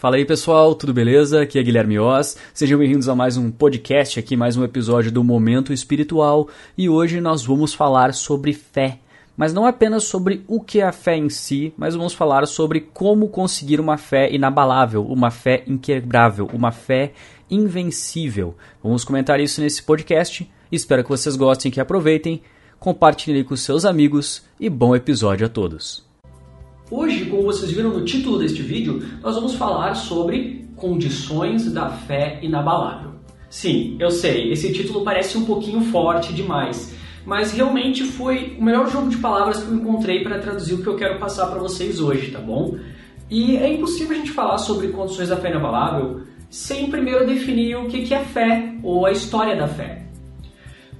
Fala aí pessoal, tudo beleza? Aqui é Guilherme Oz. Sejam bem-vindos a mais um podcast aqui, mais um episódio do Momento Espiritual. E hoje nós vamos falar sobre fé. Mas não apenas sobre o que é a fé em si, mas vamos falar sobre como conseguir uma fé inabalável, uma fé inquebrável, uma fé invencível. Vamos comentar isso nesse podcast. Espero que vocês gostem, que aproveitem. Compartilhem com seus amigos e bom episódio a todos. Hoje, como vocês viram no título deste vídeo, nós vamos falar sobre condições da fé inabalável. Sim, eu sei, esse título parece um pouquinho forte demais, mas realmente foi o melhor jogo de palavras que eu encontrei para traduzir o que eu quero passar para vocês hoje, tá bom? E é impossível a gente falar sobre condições da fé inabalável sem primeiro definir o que é fé ou a história da fé.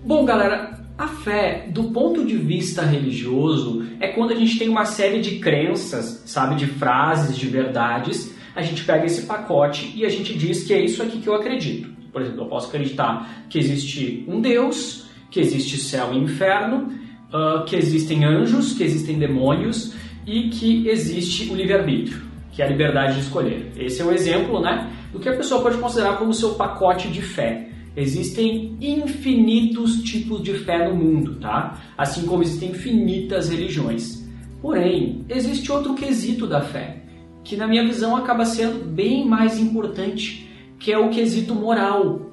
Bom, galera, a fé, do ponto de vista religioso, é quando a gente tem uma série de crenças, sabe, de frases, de verdades. A gente pega esse pacote e a gente diz que é isso aqui que eu acredito. Por exemplo, eu posso acreditar que existe um Deus, que existe céu e inferno, uh, que existem anjos, que existem demônios e que existe o livre-arbítrio, que é a liberdade de escolher. Esse é um exemplo né, do que a pessoa pode considerar como seu pacote de fé. Existem infinitos tipos de fé no mundo, tá? Assim como existem infinitas religiões. Porém, existe outro quesito da fé, que na minha visão acaba sendo bem mais importante, que é o quesito moral.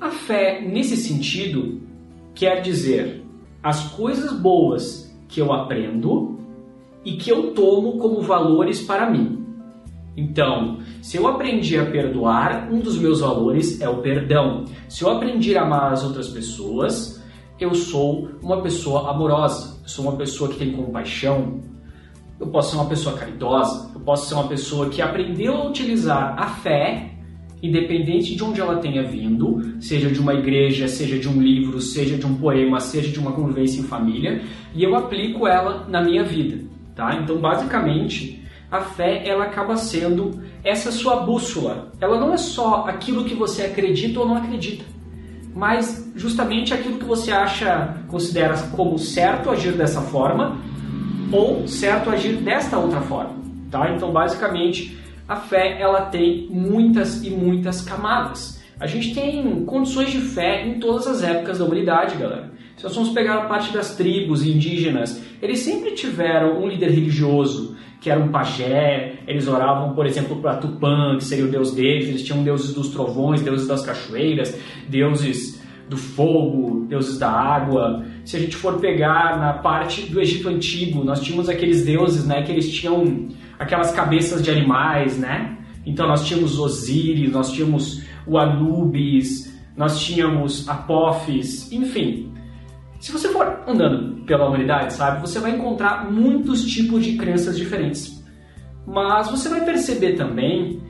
A fé, nesse sentido, quer dizer as coisas boas que eu aprendo e que eu tomo como valores para mim. Então, se eu aprendi a perdoar, um dos meus valores é o perdão. Se eu aprendi a amar as outras pessoas, eu sou uma pessoa amorosa, eu sou uma pessoa que tem compaixão, eu posso ser uma pessoa caridosa, eu posso ser uma pessoa que aprendeu a utilizar a fé, independente de onde ela tenha vindo, seja de uma igreja, seja de um livro, seja de um poema, seja de uma convivência em família, e eu aplico ela na minha vida, tá? Então, basicamente, a fé ela acaba sendo essa sua bússola. Ela não é só aquilo que você acredita ou não acredita, mas justamente aquilo que você acha, considera como certo agir dessa forma ou certo agir desta outra forma, tá? Então, basicamente, a fé ela tem muitas e muitas camadas. A gente tem condições de fé em todas as épocas da humanidade, galera. Se nós vamos pegar a parte das tribos indígenas, eles sempre tiveram um líder religioso, que era um pajé, eles oravam, por exemplo, para Tupã, que seria o deus deles, eles tinham deuses dos trovões, deuses das cachoeiras, deuses do fogo, deuses da água. Se a gente for pegar na parte do Egito Antigo, nós tínhamos aqueles deuses, né, que eles tinham aquelas cabeças de animais, né? Então nós tínhamos Osíris, nós tínhamos o Anubis, nós tínhamos Apófis, enfim. Se você for andando pela humanidade, sabe, você vai encontrar muitos tipos de crenças diferentes. Mas você vai perceber também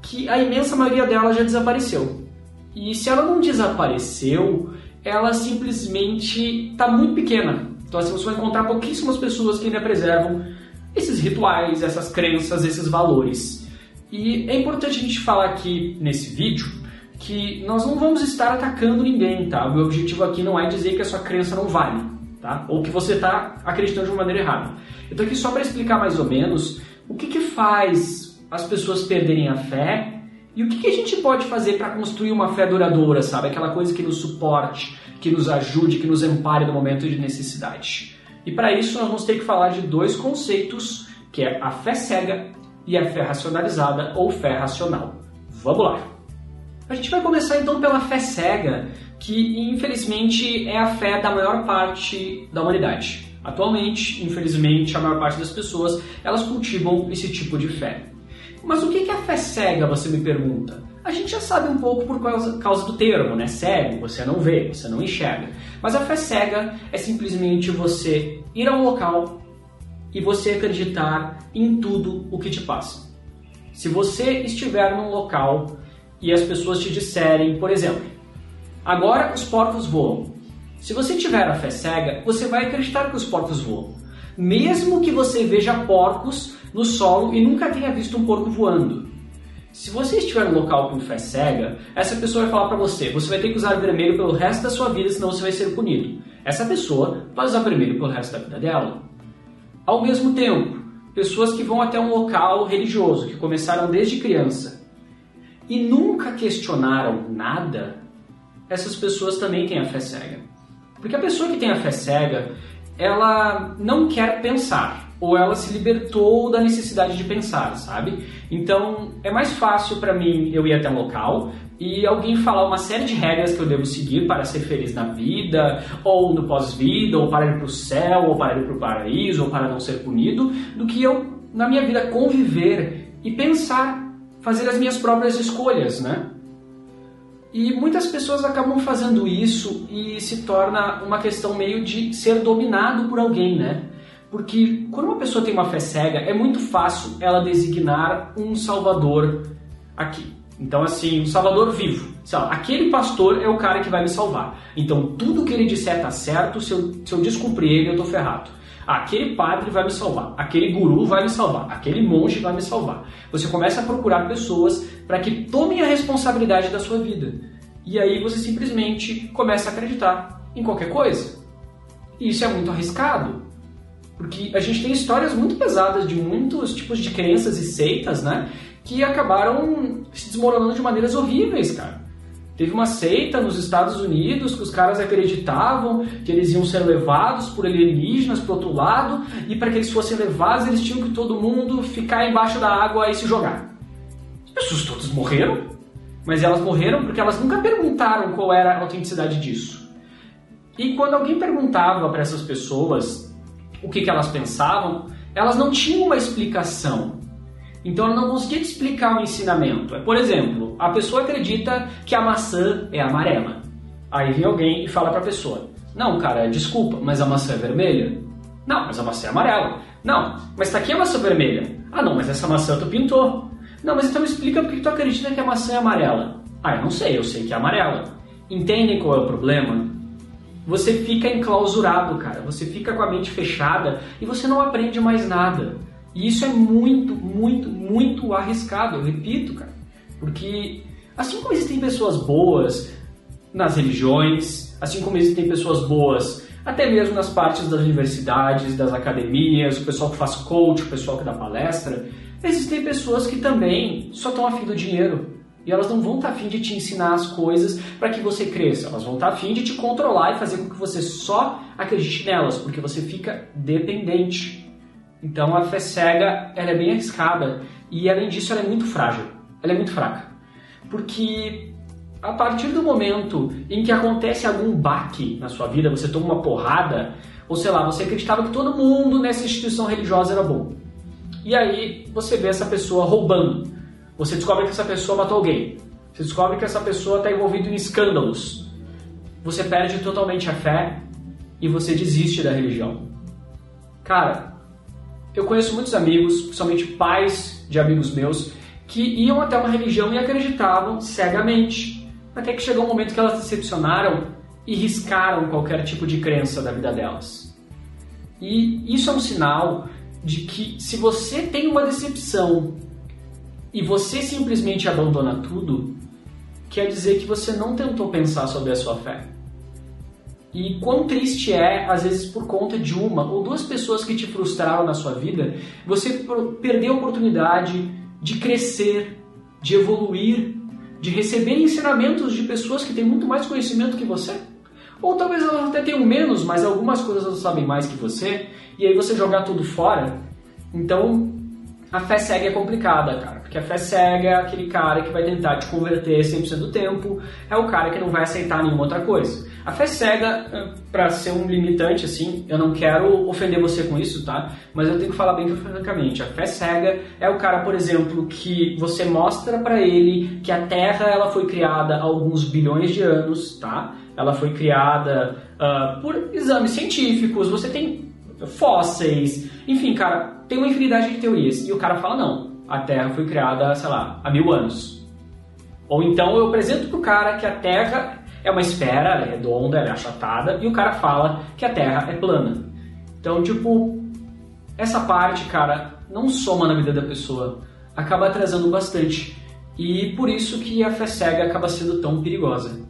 que a imensa maioria delas já desapareceu. E se ela não desapareceu, ela simplesmente está muito pequena. Então assim, você vai encontrar pouquíssimas pessoas que ainda preservam esses rituais, essas crenças, esses valores. E é importante a gente falar aqui nesse vídeo que nós não vamos estar atacando ninguém, tá? O meu objetivo aqui não é dizer que a sua crença não vale, tá? Ou que você está acreditando de uma maneira errada. Eu tô aqui só para explicar mais ou menos o que, que faz as pessoas perderem a fé e o que, que a gente pode fazer para construir uma fé duradoura, sabe? Aquela coisa que nos suporte, que nos ajude, que nos ampare no momento de necessidade. E para isso nós vamos ter que falar de dois conceitos, que é a fé cega e a fé racionalizada ou fé racional. Vamos lá! A gente vai começar então pela fé cega, que infelizmente é a fé da maior parte da humanidade. Atualmente, infelizmente, a maior parte das pessoas elas cultivam esse tipo de fé. Mas o que é a fé cega, você me pergunta? A gente já sabe um pouco por causa, causa do termo, né? Cego, você não vê, você não enxerga. Mas a fé cega é simplesmente você ir a um local e você acreditar em tudo o que te passa. Se você estiver num local e as pessoas te disserem, por exemplo, agora os porcos voam. Se você tiver a fé cega, você vai acreditar que os porcos voam. Mesmo que você veja porcos no solo e nunca tenha visto um porco voando. Se você estiver no local com fé cega, essa pessoa vai falar para você: você vai ter que usar vermelho pelo resto da sua vida, senão você vai ser punido. Essa pessoa vai usar vermelho pelo resto da vida dela. Ao mesmo tempo, pessoas que vão até um local religioso, que começaram desde criança e nunca questionaram nada, essas pessoas também têm a fé cega. Porque a pessoa que tem a fé cega, ela não quer pensar, ou ela se libertou da necessidade de pensar, sabe? Então é mais fácil para mim eu ir até um local e alguém falar uma série de regras que eu devo seguir para ser feliz na vida, ou no pós-vida, ou para ir para o céu, ou para ir para o paraíso, ou para não ser punido, do que eu, na minha vida, conviver e pensar, fazer as minhas próprias escolhas, né? E muitas pessoas acabam fazendo isso e se torna uma questão meio de ser dominado por alguém, né? Porque quando uma pessoa tem uma fé cega, é muito fácil ela designar um salvador aqui. Então, assim, um salvador vivo. Lá, aquele pastor é o cara que vai me salvar. Então, tudo que ele disser tá certo, se eu, se eu descumprir ele, eu tô ferrado. Aquele padre vai me salvar, aquele guru vai me salvar, aquele monge vai me salvar. Você começa a procurar pessoas para que tomem a responsabilidade da sua vida. E aí você simplesmente começa a acreditar em qualquer coisa. E isso é muito arriscado, porque a gente tem histórias muito pesadas de muitos tipos de crenças e seitas, né? Que acabaram se desmoronando de maneiras horríveis, cara. Teve uma seita nos Estados Unidos que os caras acreditavam que eles iam ser levados por alienígenas para outro lado e para que eles fossem levados eles tinham que todo mundo ficar embaixo da água e se jogar. As pessoas todas morreram, mas elas morreram porque elas nunca perguntaram qual era a autenticidade disso. E quando alguém perguntava para essas pessoas o que, que elas pensavam, elas não tinham uma explicação. Então ela não conseguia te explicar o ensinamento. Por exemplo, a pessoa acredita que a maçã é amarela. Aí vem alguém e fala para a pessoa: Não, cara, desculpa, mas a maçã é vermelha? Não, mas a maçã é amarela. Não, mas tá aqui a maçã vermelha. Ah, não, mas essa maçã tu pintou. Não, mas então me explica por que tu acredita que a maçã é amarela. Ah, eu não sei, eu sei que é amarela. Entendem qual é o problema? Você fica enclausurado, cara. Você fica com a mente fechada e você não aprende mais nada. E isso é muito, muito, muito arriscado, eu repito, cara. Porque assim como existem pessoas boas nas religiões, assim como existem pessoas boas até mesmo nas partes das universidades, das academias, o pessoal que faz coach, o pessoal que dá palestra, existem pessoas que também só estão afim do dinheiro. E elas não vão estar afim de te ensinar as coisas para que você cresça. Elas vão estar afim de te controlar e fazer com que você só acredite nelas, porque você fica dependente. Então a fé cega ela é bem arriscada e além disso ela é muito frágil, ela é muito fraca. Porque a partir do momento em que acontece algum baque na sua vida, você toma uma porrada, ou sei lá, você acreditava que todo mundo nessa instituição religiosa era bom. E aí você vê essa pessoa roubando. Você descobre que essa pessoa matou alguém. Você descobre que essa pessoa está envolvida em escândalos. Você perde totalmente a fé e você desiste da religião. Cara, eu conheço muitos amigos, principalmente pais de amigos meus, que iam até uma religião e acreditavam cegamente. Até que chegou um momento que elas decepcionaram e riscaram qualquer tipo de crença da vida delas. E isso é um sinal de que se você tem uma decepção e você simplesmente abandona tudo, quer dizer que você não tentou pensar sobre a sua fé. E quão triste é, às vezes, por conta de uma ou duas pessoas que te frustraram na sua vida, você perder a oportunidade de crescer, de evoluir, de receber ensinamentos de pessoas que têm muito mais conhecimento que você. Ou talvez elas até tenham menos, mas algumas coisas elas sabem mais que você, e aí você jogar tudo fora. Então, a fé cega é complicada, cara. Porque a fé cega é aquele cara que vai tentar te converter 100% do tempo, é o cara que não vai aceitar nenhuma outra coisa. A fé cega, eh, para ser um limitante, assim, eu não quero ofender você com isso, tá? Mas eu tenho que falar bem francamente. A fé cega é o cara, por exemplo, que você mostra para ele que a Terra ela foi criada há alguns bilhões de anos, tá? Ela foi criada uh, por exames científicos, você tem fósseis, enfim, cara, tem uma infinidade de teorias. E o cara fala, não, a Terra foi criada, sei lá, há mil anos. Ou então eu apresento pro cara que a Terra é uma esfera, é redonda, é achatada, e o cara fala que a Terra é plana. Então, tipo, essa parte, cara, não soma na vida da pessoa, acaba atrasando bastante. E por isso que a fé cega acaba sendo tão perigosa.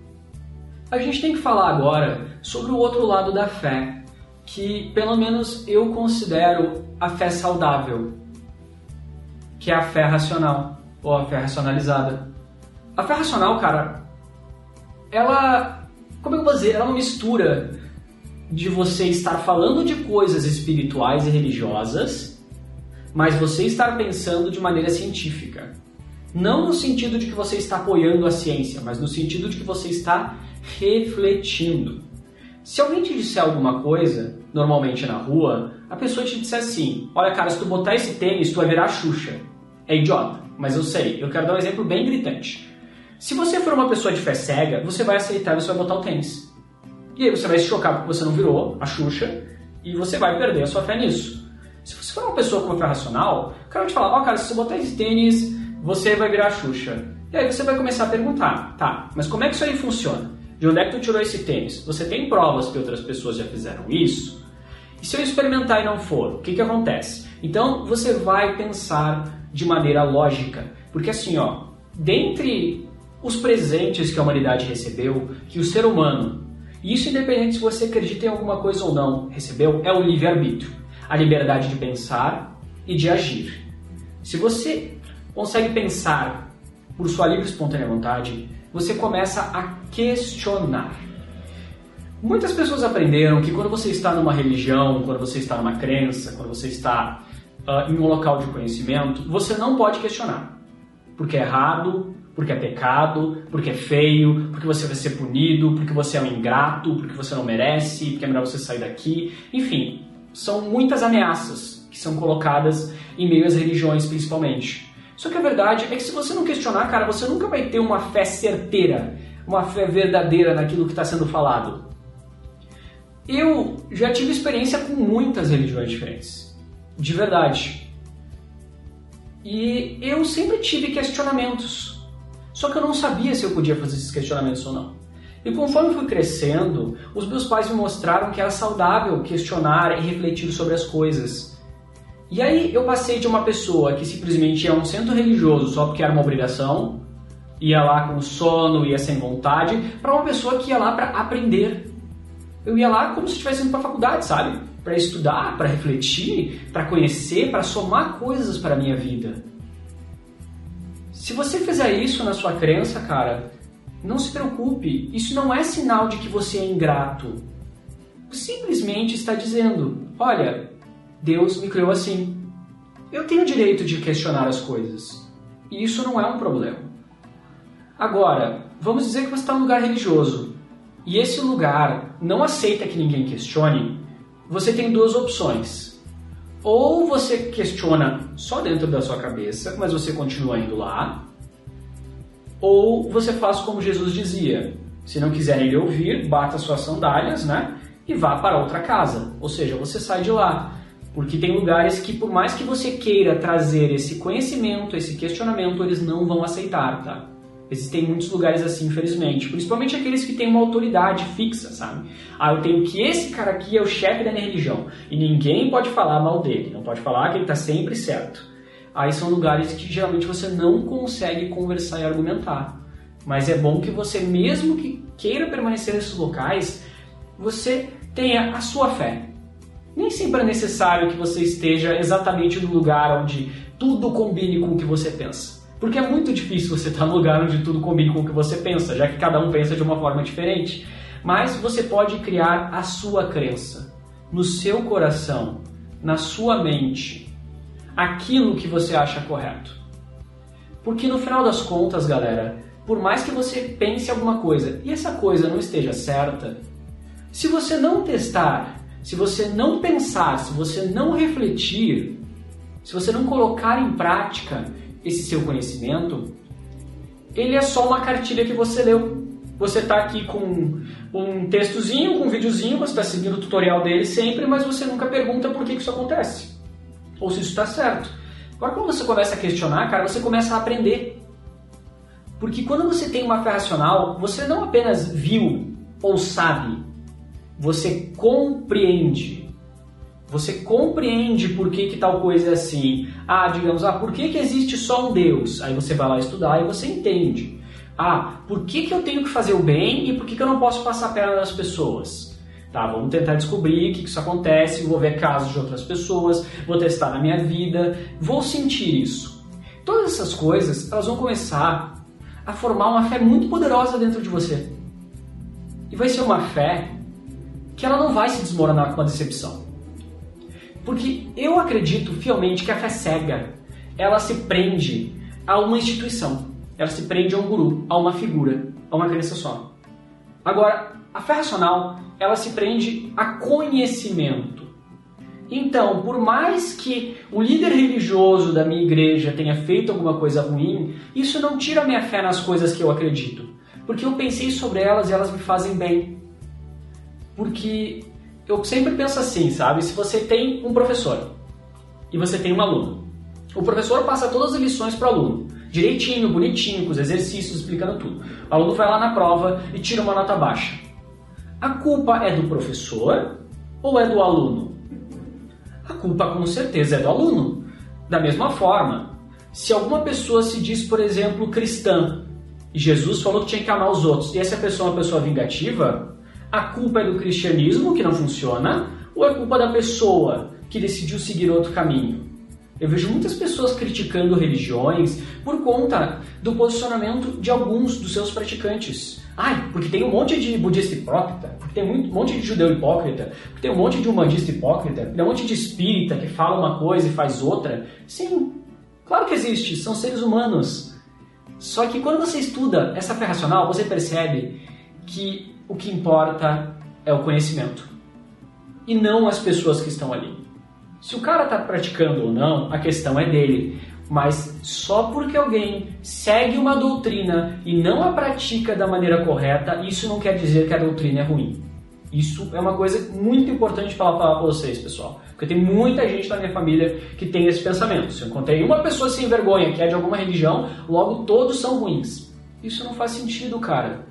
A gente tem que falar agora sobre o outro lado da fé, que, pelo menos, eu considero a fé saudável, que é a fé racional ou a fé racionalizada. A fé racional, cara, ela, como eu vou dizer, ela é uma mistura de você estar falando de coisas espirituais e religiosas, mas você estar pensando de maneira científica. Não no sentido de que você está apoiando a ciência, mas no sentido de que você está refletindo. Se alguém te disser alguma coisa, normalmente na rua, a pessoa te disser assim: Olha, cara, se tu botar esse tênis, tu vai virar Xuxa. É idiota, mas eu sei. Eu quero dar um exemplo bem gritante. Se você for uma pessoa de fé cega, você vai aceitar e você vai botar o tênis. E aí você vai se chocar porque você não virou a Xuxa e você vai perder a sua fé nisso. Se você for uma pessoa com fé racional, o cara vai te falar: Ó, oh, cara, se você botar esse tênis, você vai virar Xuxa. E aí você vai começar a perguntar: Tá, mas como é que isso aí funciona? De onde é que tu tirou esse tênis? Você tem provas que outras pessoas já fizeram isso? E se eu experimentar e não for, o que, que acontece? Então você vai pensar de maneira lógica. Porque assim, ó, dentre os presentes que a humanidade recebeu, que o ser humano, e isso independente se você acredita em alguma coisa ou não, recebeu, é o livre-arbítrio. A liberdade de pensar e de agir. Se você consegue pensar por sua livre e espontânea vontade, você começa a questionar. Muitas pessoas aprenderam que quando você está numa religião, quando você está numa crença, quando você está uh, em um local de conhecimento, você não pode questionar. Porque é errado, porque é pecado, porque é feio, porque você vai ser punido, porque você é um ingrato, porque você não merece, porque é melhor você sair daqui. Enfim, são muitas ameaças que são colocadas em meio às religiões, principalmente. Só que a verdade é que se você não questionar, cara, você nunca vai ter uma fé certeira, uma fé verdadeira naquilo que está sendo falado. Eu já tive experiência com muitas religiões diferentes, de verdade. E eu sempre tive questionamentos, só que eu não sabia se eu podia fazer esses questionamentos ou não. E conforme fui crescendo, os meus pais me mostraram que era saudável questionar e refletir sobre as coisas. E aí eu passei de uma pessoa que simplesmente ia a um centro religioso só porque era uma obrigação, ia lá com sono, ia sem vontade, para uma pessoa que ia lá para aprender. Eu ia lá como se estivesse indo para a faculdade, sabe? Para estudar, para refletir, para conhecer, para somar coisas para a minha vida. Se você fizer isso na sua crença, cara, não se preocupe, isso não é sinal de que você é ingrato. Simplesmente está dizendo: olha, Deus me criou assim. Eu tenho o direito de questionar as coisas. E isso não é um problema. Agora, vamos dizer que você está em um lugar religioso e esse lugar não aceita que ninguém questione. Você tem duas opções. Ou você questiona só dentro da sua cabeça, mas você continua indo lá. Ou você faz como Jesus dizia: se não quiserem lhe ouvir, bata suas sandálias, né? E vá para outra casa. Ou seja, você sai de lá. Porque tem lugares que, por mais que você queira trazer esse conhecimento, esse questionamento, eles não vão aceitar, tá? Existem muitos lugares assim, infelizmente. Principalmente aqueles que têm uma autoridade fixa, sabe? Ah, eu tenho que esse cara aqui é o chefe da minha religião. E ninguém pode falar mal dele. Não pode falar que ele está sempre certo. Aí são lugares que geralmente você não consegue conversar e argumentar. Mas é bom que você, mesmo que queira permanecer nesses locais, você tenha a sua fé nem sempre é necessário que você esteja exatamente no lugar onde tudo combine com o que você pensa. Porque é muito difícil você estar no lugar onde tudo combine com o que você pensa, já que cada um pensa de uma forma diferente. Mas você pode criar a sua crença, no seu coração, na sua mente, aquilo que você acha correto. Porque no final das contas, galera, por mais que você pense alguma coisa e essa coisa não esteja certa, se você não testar se você não pensar, se você não refletir, se você não colocar em prática esse seu conhecimento, ele é só uma cartilha que você leu. Você está aqui com um textozinho, com um videozinho, você está seguindo o tutorial dele sempre, mas você nunca pergunta por que isso acontece. Ou se isso está certo. Agora, quando você começa a questionar, cara, você começa a aprender. Porque quando você tem uma fé racional, você não apenas viu ou sabe, você compreende. Você compreende por que, que tal coisa é assim. Ah, digamos, ah, por que, que existe só um Deus? Aí você vai lá estudar e você entende. Ah, por que, que eu tenho que fazer o bem e por que, que eu não posso passar a perna pessoas? Tá, vamos tentar descobrir o que isso acontece, vou ver casos de outras pessoas, vou testar na minha vida, vou sentir isso. Todas essas coisas, elas vão começar a formar uma fé muito poderosa dentro de você. E vai ser uma fé que ela não vai se desmoronar com uma decepção. Porque eu acredito fielmente que a fé cega, ela se prende a uma instituição, ela se prende a um guru, a uma figura, a uma crença só. Agora, a fé racional, ela se prende a conhecimento. Então, por mais que o líder religioso da minha igreja tenha feito alguma coisa ruim, isso não tira minha fé nas coisas que eu acredito. Porque eu pensei sobre elas e elas me fazem bem. Porque eu sempre penso assim, sabe? Se você tem um professor e você tem um aluno, o professor passa todas as lições para o aluno, direitinho, bonitinho, com os exercícios, explicando tudo. O aluno vai lá na prova e tira uma nota baixa. A culpa é do professor ou é do aluno? A culpa com certeza é do aluno. Da mesma forma, se alguma pessoa se diz, por exemplo, cristã, e Jesus falou que tinha que amar os outros, e essa pessoa é uma pessoa vingativa, a culpa é do cristianismo, que não funciona, ou é culpa da pessoa que decidiu seguir outro caminho? Eu vejo muitas pessoas criticando religiões por conta do posicionamento de alguns dos seus praticantes. Ai, porque tem um monte de budista hipócrita, porque tem um monte de judeu hipócrita, porque tem um monte de humanista hipócrita, tem um monte de espírita que fala uma coisa e faz outra. Sim, claro que existe, são seres humanos. Só que quando você estuda essa fé racional, você percebe que o que importa é o conhecimento e não as pessoas que estão ali. Se o cara está praticando ou não, a questão é dele. Mas só porque alguém segue uma doutrina e não a pratica da maneira correta, isso não quer dizer que a doutrina é ruim. Isso é uma coisa muito importante para falar para vocês, pessoal. Porque tem muita gente na minha família que tem esse pensamento. Se eu encontrei uma pessoa sem vergonha que é de alguma religião, logo todos são ruins. Isso não faz sentido, cara.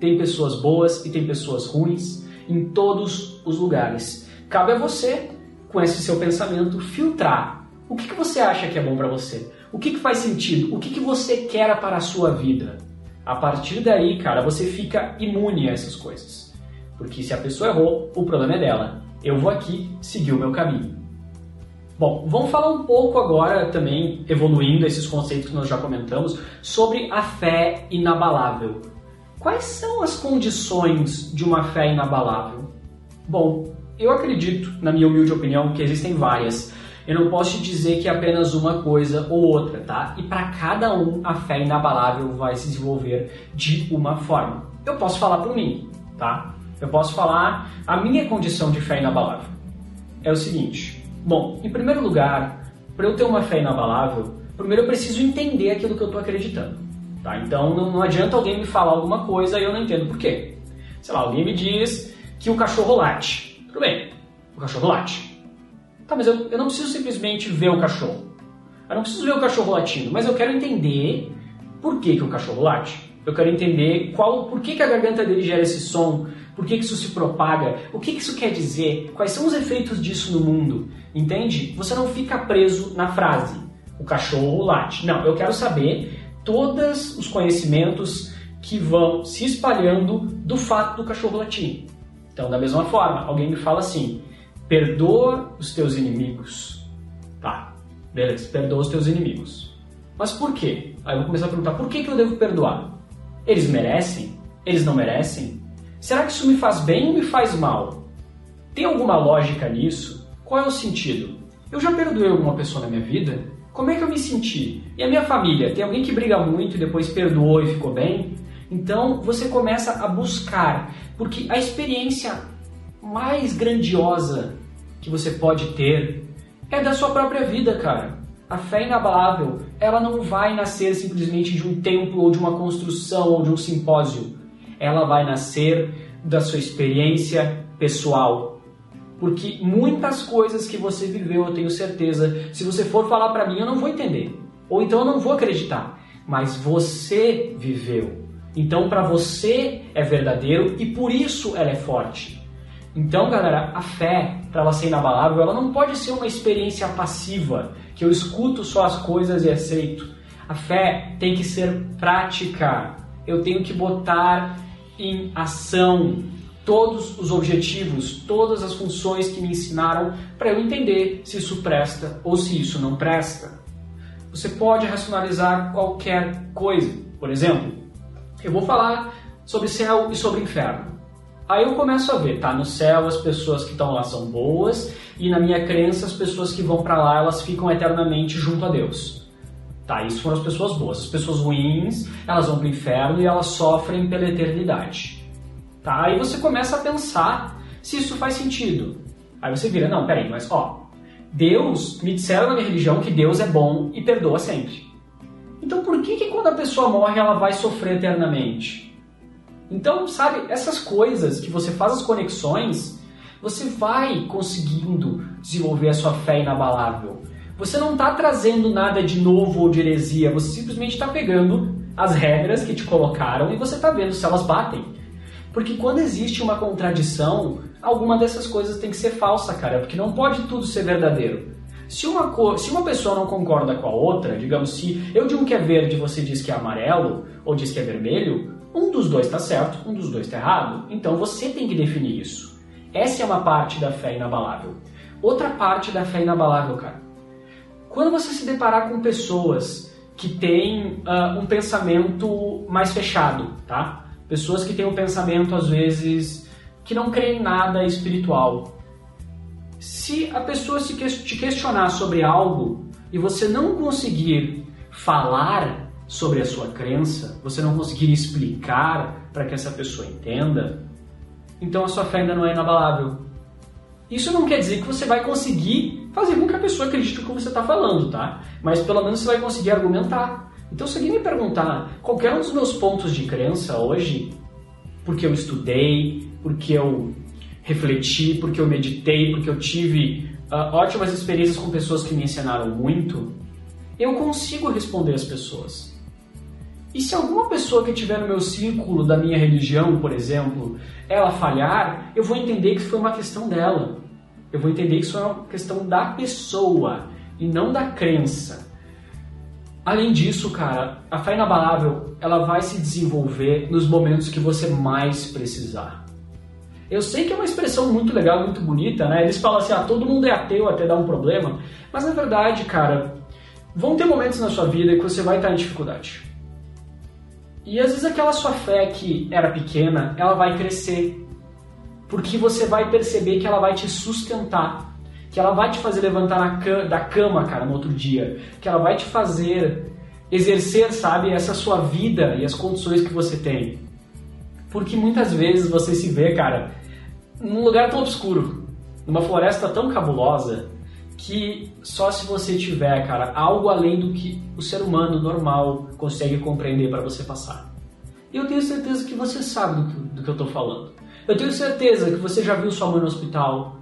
Tem pessoas boas e tem pessoas ruins em todos os lugares. Cabe a você com esse seu pensamento, filtrar. O que, que você acha que é bom para você? O que, que faz sentido? O que, que você quer para a sua vida? A partir daí, cara, você fica imune a essas coisas. Porque se a pessoa errou, o problema é dela. Eu vou aqui seguir o meu caminho. Bom, vamos falar um pouco agora também, evoluindo esses conceitos que nós já comentamos, sobre a fé inabalável. Quais são as condições de uma fé inabalável? Bom, eu acredito, na minha humilde opinião, que existem várias. Eu não posso te dizer que é apenas uma coisa ou outra, tá? E para cada um, a fé inabalável vai se desenvolver de uma forma. Eu posso falar por mim, tá? Eu posso falar a minha condição de fé inabalável. É o seguinte: bom, em primeiro lugar, para eu ter uma fé inabalável, primeiro eu preciso entender aquilo que eu estou acreditando, tá? Então não, não adianta alguém me falar alguma coisa e eu não entendo por quê. Sei lá, alguém me diz que o cachorro late. Tudo bem, o cachorro late. Tá, mas eu, eu não preciso simplesmente ver o cachorro. Eu não preciso ver o cachorro latindo, mas eu quero entender por que, que o cachorro late. Eu quero entender qual, por que, que a garganta dele gera esse som, por que, que isso se propaga, o que, que isso quer dizer, quais são os efeitos disso no mundo. Entende? Você não fica preso na frase, o cachorro late. Não, eu quero saber todos os conhecimentos que vão se espalhando do fato do cachorro latir. Então, da mesma forma, alguém me fala assim: perdoa os teus inimigos. Tá, beleza, perdoa os teus inimigos. Mas por quê? Aí eu vou começar a perguntar: por que, que eu devo perdoar? Eles merecem? Eles não merecem? Será que isso me faz bem ou me faz mal? Tem alguma lógica nisso? Qual é o sentido? Eu já perdoei alguma pessoa na minha vida? Como é que eu me senti? E a minha família? Tem alguém que briga muito e depois perdoou e ficou bem? Então você começa a buscar, porque a experiência mais grandiosa que você pode ter é da sua própria vida, cara. A fé inabalável, ela não vai nascer simplesmente de um templo ou de uma construção ou de um simpósio. Ela vai nascer da sua experiência pessoal. Porque muitas coisas que você viveu, eu tenho certeza, se você for falar para mim, eu não vou entender. Ou então eu não vou acreditar. Mas você viveu. Então, para você é verdadeiro e por isso ela é forte. Então, galera, a fé, para ela ser inabalável, ela não pode ser uma experiência passiva, que eu escuto só as coisas e aceito. A fé tem que ser prática. Eu tenho que botar em ação todos os objetivos, todas as funções que me ensinaram para eu entender se isso presta ou se isso não presta. Você pode racionalizar qualquer coisa. Por exemplo, eu vou falar sobre céu e sobre inferno. Aí eu começo a ver, tá? No céu as pessoas que estão lá são boas e na minha crença as pessoas que vão para lá elas ficam eternamente junto a Deus. Tá? Isso foram as pessoas boas. As pessoas ruins elas vão para o inferno e elas sofrem pela eternidade. Tá? Aí você começa a pensar se isso faz sentido. Aí você vira, não, peraí, mas ó, Deus, me disseram na minha religião que Deus é bom e perdoa sempre. Então por que, que quando a pessoa morre ela vai sofrer eternamente? Então, sabe, essas coisas que você faz as conexões, você vai conseguindo desenvolver a sua fé inabalável. Você não está trazendo nada de novo ou de heresia, você simplesmente está pegando as regras que te colocaram e você está vendo se elas batem. Porque quando existe uma contradição, alguma dessas coisas tem que ser falsa, cara, porque não pode tudo ser verdadeiro. Se uma, cor, se uma pessoa não concorda com a outra, digamos, se eu digo que é verde e você diz que é amarelo, ou diz que é vermelho, um dos dois está certo, um dos dois está errado. Então você tem que definir isso. Essa é uma parte da fé inabalável. Outra parte da fé inabalável, cara. Quando você se deparar com pessoas que têm uh, um pensamento mais fechado, tá? Pessoas que têm um pensamento, às vezes, que não creem em nada espiritual. Se a pessoa se te questionar sobre algo e você não conseguir falar sobre a sua crença, você não conseguir explicar para que essa pessoa entenda, então a sua fé ainda não é inabalável. Isso não quer dizer que você vai conseguir fazer com que a pessoa acredite no que você está falando, tá? Mas pelo menos você vai conseguir argumentar. Então, se alguém me perguntar qualquer um dos meus pontos de crença hoje, porque eu estudei, porque eu refleti, porque eu meditei, porque eu tive uh, ótimas experiências com pessoas que me ensinaram muito, eu consigo responder às pessoas. E se alguma pessoa que estiver no meu círculo da minha religião, por exemplo, ela falhar, eu vou entender que foi uma questão dela. Eu vou entender que isso é uma questão da pessoa e não da crença. Além disso, cara, a fé inabalável, ela vai se desenvolver nos momentos que você mais precisar. Eu sei que é uma expressão muito legal, muito bonita, né? Eles falam assim, ah, todo mundo é ateu até dar um problema. Mas na verdade, cara, vão ter momentos na sua vida que você vai estar em dificuldade. E às vezes aquela sua fé que era pequena, ela vai crescer. Porque você vai perceber que ela vai te sustentar. Que ela vai te fazer levantar da cama, cara, no outro dia. Que ela vai te fazer exercer, sabe, essa sua vida e as condições que você tem. Porque muitas vezes você se vê, cara, num lugar tão obscuro, numa floresta tão cabulosa, que só se você tiver, cara, algo além do que o ser humano normal consegue compreender para você passar. E eu tenho certeza que você sabe do que, do que eu estou falando. Eu tenho certeza que você já viu sua mãe no hospital,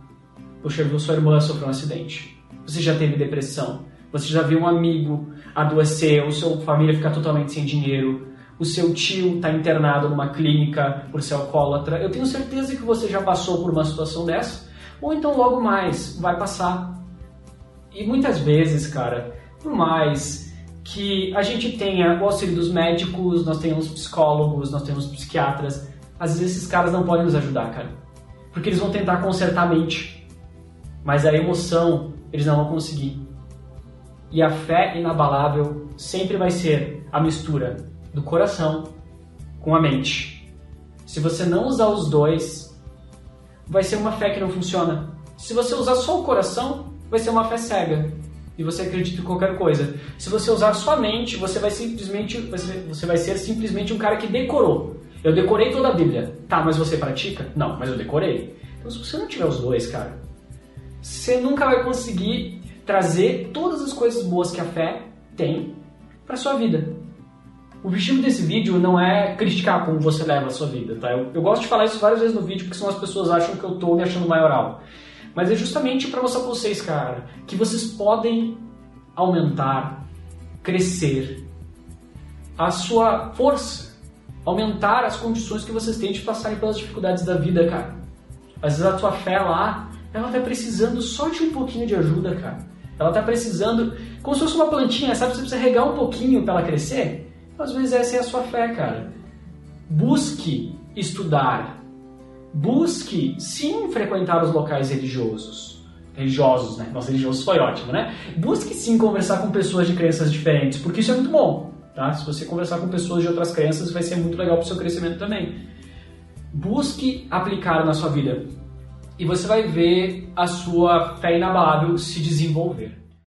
já viu sua irmã sofrer um acidente, você já teve depressão, você já viu um amigo adoecer, ou sua família ficar totalmente sem dinheiro, o seu tio está internado numa clínica por ser alcoólatra. Eu tenho certeza que você já passou por uma situação dessa, ou então logo mais vai passar e muitas vezes, cara, por mais que a gente tenha o auxílio dos médicos, nós temos psicólogos, nós temos psiquiatras, às vezes esses caras não podem nos ajudar, cara. Porque eles vão tentar consertar a mente. Mas a emoção, eles não vão conseguir. E a fé inabalável sempre vai ser a mistura do coração com a mente. Se você não usar os dois, vai ser uma fé que não funciona. Se você usar só o coração, vai ser uma fé cega e você acredita em qualquer coisa. Se você usar sua mente, você vai simplesmente você vai ser simplesmente um cara que decorou. Eu decorei toda a Bíblia. Tá, mas você pratica? Não, mas eu decorei. Então se você não tiver os dois, cara, você nunca vai conseguir trazer todas as coisas boas que a fé tem para sua vida. O objetivo desse vídeo não é criticar como você leva a sua vida, tá? Eu, eu gosto de falar isso várias vezes no vídeo porque senão as pessoas acham que eu tô me achando maioral. Mas é justamente para mostrar para vocês, cara, que vocês podem aumentar, crescer a sua força, aumentar as condições que vocês têm de passarem pelas dificuldades da vida, cara. Às vezes a tua fé lá, ela tá precisando só de um pouquinho de ajuda, cara. Ela tá precisando, como se fosse uma plantinha, sabe? Você precisa regar um pouquinho para ela crescer. Às vezes essa é a sua fé, cara. Busque estudar, busque sim frequentar os locais religiosos. Religiosos, né? Nossa, religiosos foi ótimo, né? Busque sim conversar com pessoas de crenças diferentes, porque isso é muito bom, tá? Se você conversar com pessoas de outras crenças, vai ser muito legal para o seu crescimento também. Busque aplicar na sua vida e você vai ver a sua fé inabalável se desenvolver.